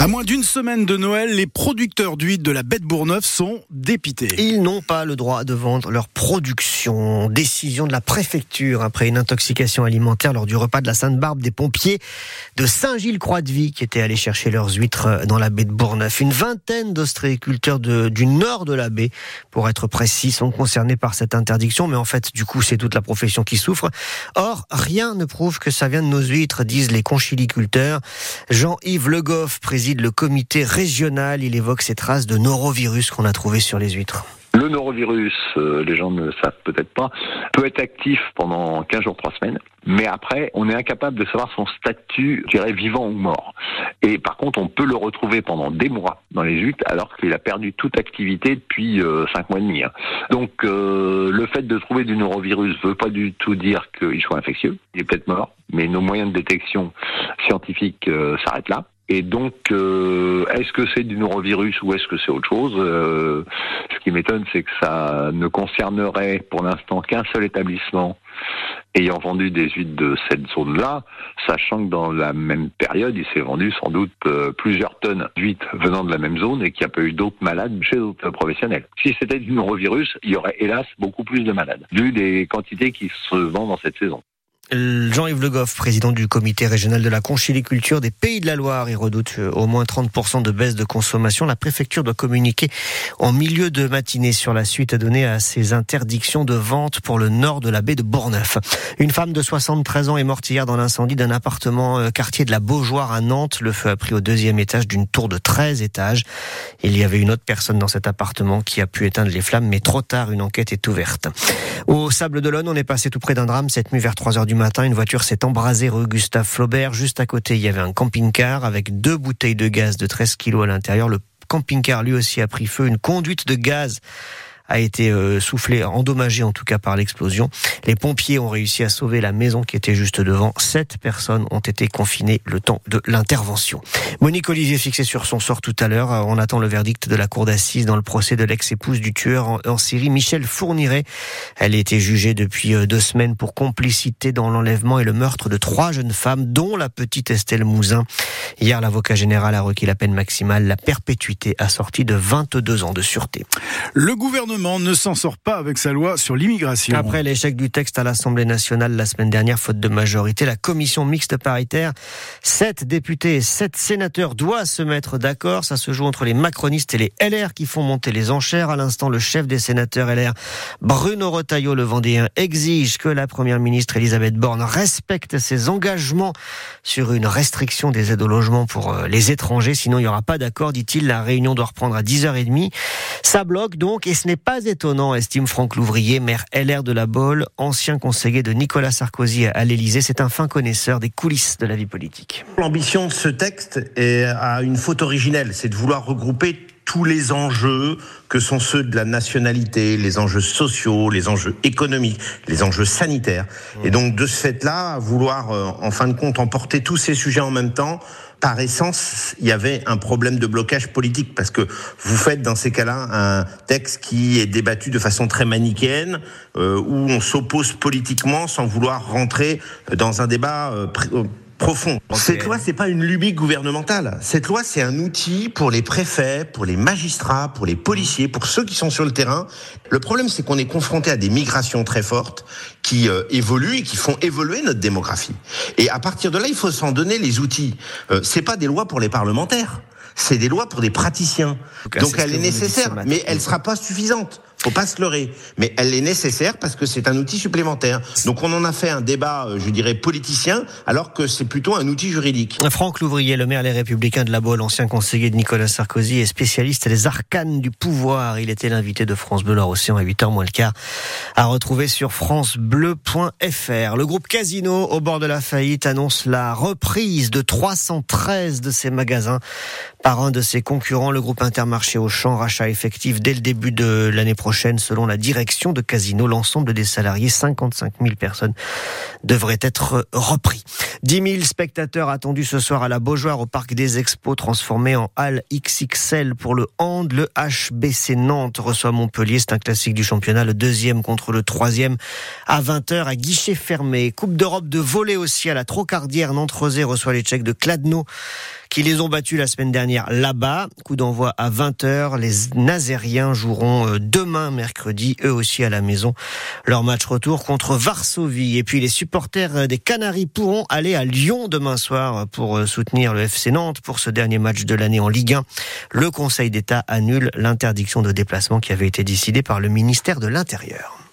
À moins d'une semaine de Noël, les producteurs d'huile de la Bête Bourneuf sont dépités. Ils n'ont pas le droit de vendre leur production. Décision de la préfecture après une intoxication alimentaire lors du repas de la Sainte-Barbe des pompiers de Saint-Gilles-Croix-de-Vie qui étaient allés chercher leurs huîtres dans la baie de Bourneuf. Une vingtaine d'ostréiculteurs du nord de la baie, pour être précis, sont concernés par cette interdiction. Mais en fait, du coup, c'est toute la profession qui souffre. Or, rien ne prouve que ça vient de nos huîtres, disent les conchiliculteurs. Jean-Yves Le Goff, président le comité régional. Il évoque ces traces de norovirus qu'on a trouvées sur les huîtres. Le norovirus, euh, les gens ne le savent peut-être pas, peut être actif pendant 15 jours, 3 semaines, mais après, on est incapable de savoir son statut, je dirais, vivant ou mort. Et par contre, on peut le retrouver pendant des mois dans les huîtres, alors qu'il a perdu toute activité depuis euh, 5 mois et demi. Hein. Donc, euh, le fait de trouver du norovirus ne veut pas du tout dire qu'il soit infectieux, il est peut-être mort, mais nos moyens de détection scientifiques euh, s'arrêtent là. Et donc, euh, est-ce que c'est du norovirus ou est-ce que c'est autre chose euh, Ce qui m'étonne, c'est que ça ne concernerait pour l'instant qu'un seul établissement ayant vendu des huîtres de cette zone-là, sachant que dans la même période, il s'est vendu sans doute euh, plusieurs tonnes d'huîtres venant de la même zone et qu'il n'y a pas eu d'autres malades chez d'autres professionnels. Si c'était du norovirus, il y aurait hélas beaucoup plus de malades, vu les quantités qui se vendent dans cette saison. Jean-Yves Le Goff, président du comité régional de la conchiliculture des Pays de la Loire, il redoute euh, au moins 30% de baisse de consommation. La préfecture doit communiquer en milieu de matinée sur la suite à donner à ces interdictions de vente pour le nord de la baie de Bourneuf. Une femme de 73 ans est morte hier dans l'incendie d'un appartement euh, quartier de la Beaujoire à Nantes. Le feu a pris au deuxième étage d'une tour de 13 étages. Il y avait une autre personne dans cet appartement qui a pu éteindre les flammes, mais trop tard, une enquête est ouverte. Au Sable d'Olonne, on est passé tout près d'un drame cette nuit vers 3 heures du matin, une voiture s'est embrasée rue Gustave Flaubert. Juste à côté, il y avait un camping-car avec deux bouteilles de gaz de 13 kilos à l'intérieur. Le camping-car lui aussi a pris feu. Une conduite de gaz a été euh, soufflé, endommagé en tout cas par l'explosion. Les pompiers ont réussi à sauver la maison qui était juste devant. Sept personnes ont été confinées le temps de l'intervention. Monique Olivier fixé sur son sort tout à l'heure. On attend le verdict de la cour d'assises dans le procès de l'ex-épouse du tueur en, série, Michel Fourniret. Elle a été jugée depuis euh, deux semaines pour complicité dans l'enlèvement et le meurtre de trois jeunes femmes, dont la petite Estelle Mouzin. Hier, l'avocat général a requis la peine maximale, la perpétuité assortie de 22 ans de sûreté. Le gouvernement ne s'en sort pas avec sa loi sur l'immigration. Après l'échec du texte à l'Assemblée nationale la semaine dernière, faute de majorité, la commission mixte paritaire, sept députés et sept sénateurs doivent se mettre d'accord. Ça se joue entre les macronistes et les LR qui font monter les enchères. À l'instant, le chef des sénateurs LR, Bruno Retailleau, le Vendéen, exige que la première ministre Elisabeth Borne respecte ses engagements sur une restriction des aides au logement pour euh, les étrangers. Sinon, il n'y aura pas d'accord, dit-il. La réunion doit reprendre à 10h30. Ça bloque donc et ce n'est pas étonnant, estime Franck Louvrier, maire LR de la Bolle, ancien conseiller de Nicolas Sarkozy à l'Élysée. C'est un fin connaisseur des coulisses de la vie politique. L'ambition de ce texte a une faute originelle, c'est de vouloir regrouper tous les enjeux que sont ceux de la nationalité, les enjeux sociaux, les enjeux économiques, les enjeux sanitaires. Et donc de ce fait-là, vouloir euh, en fin de compte emporter tous ces sujets en même temps, par essence, il y avait un problème de blocage politique parce que vous faites dans ces cas-là un texte qui est débattu de façon très manichéenne, euh, où on s'oppose politiquement sans vouloir rentrer dans un débat euh, profond. Cette loi, c'est pas une lubie gouvernementale. Cette loi, c'est un outil pour les préfets, pour les magistrats, pour les policiers, pour ceux qui sont sur le terrain. Le problème, c'est qu'on est confronté à des migrations très fortes qui euh, évoluent et qui font évoluer notre démographie. Et à partir de là, il faut s'en donner les outils. Euh, c'est pas des lois pour les parlementaires. C'est des lois pour des praticiens. Donc elle est nécessaire, mais elle sera pas suffisante. Faut pas se leurrer, mais elle est nécessaire parce que c'est un outil supplémentaire. Donc on en a fait un débat, euh, je dirais politicien, alors que c'est plutôt un outil juridique. Franck Louvrier, le maire Les Républicains de la Baule, ancien conseiller de Nicolas Sarkozy et spécialiste des arcanes du pouvoir. Il était l'invité de France Bleu Loire Océan à 8h moins le quart, à retrouver sur francebleu.fr. Le groupe Casino, au bord de la faillite, annonce la reprise de 313 de ses magasins par un de ses concurrents, le groupe Intermarché Auchan, rachat effectif dès le début de l'année prochaine selon la direction de Casino. L'ensemble des salariés, 55 000 personnes, devraient être repris. 10 000 spectateurs attendus ce soir à la Beaujoire au Parc des Expos, transformé en halle XXL pour le hand. Le HBC Nantes reçoit Montpellier. C'est un classique du championnat, le deuxième contre le troisième à 20h à guichet fermé. Coupe d'Europe de volley aussi à la Trocardière. Nantes-Rosé reçoit les Tchèques de Kladno. Qui les ont battus la semaine dernière là-bas. Coup d'envoi à 20h. Les Nazériens joueront euh, demain, mercredi, eux aussi à la maison. Leur match retour contre Varsovie. Et puis les supporters euh, des Canaries pourront aller à Lyon demain soir pour soutenir le FC Nantes pour ce dernier match de l'année en Ligue 1. Le Conseil d'État annule l'interdiction de déplacement qui avait été décidée par le ministère de l'Intérieur.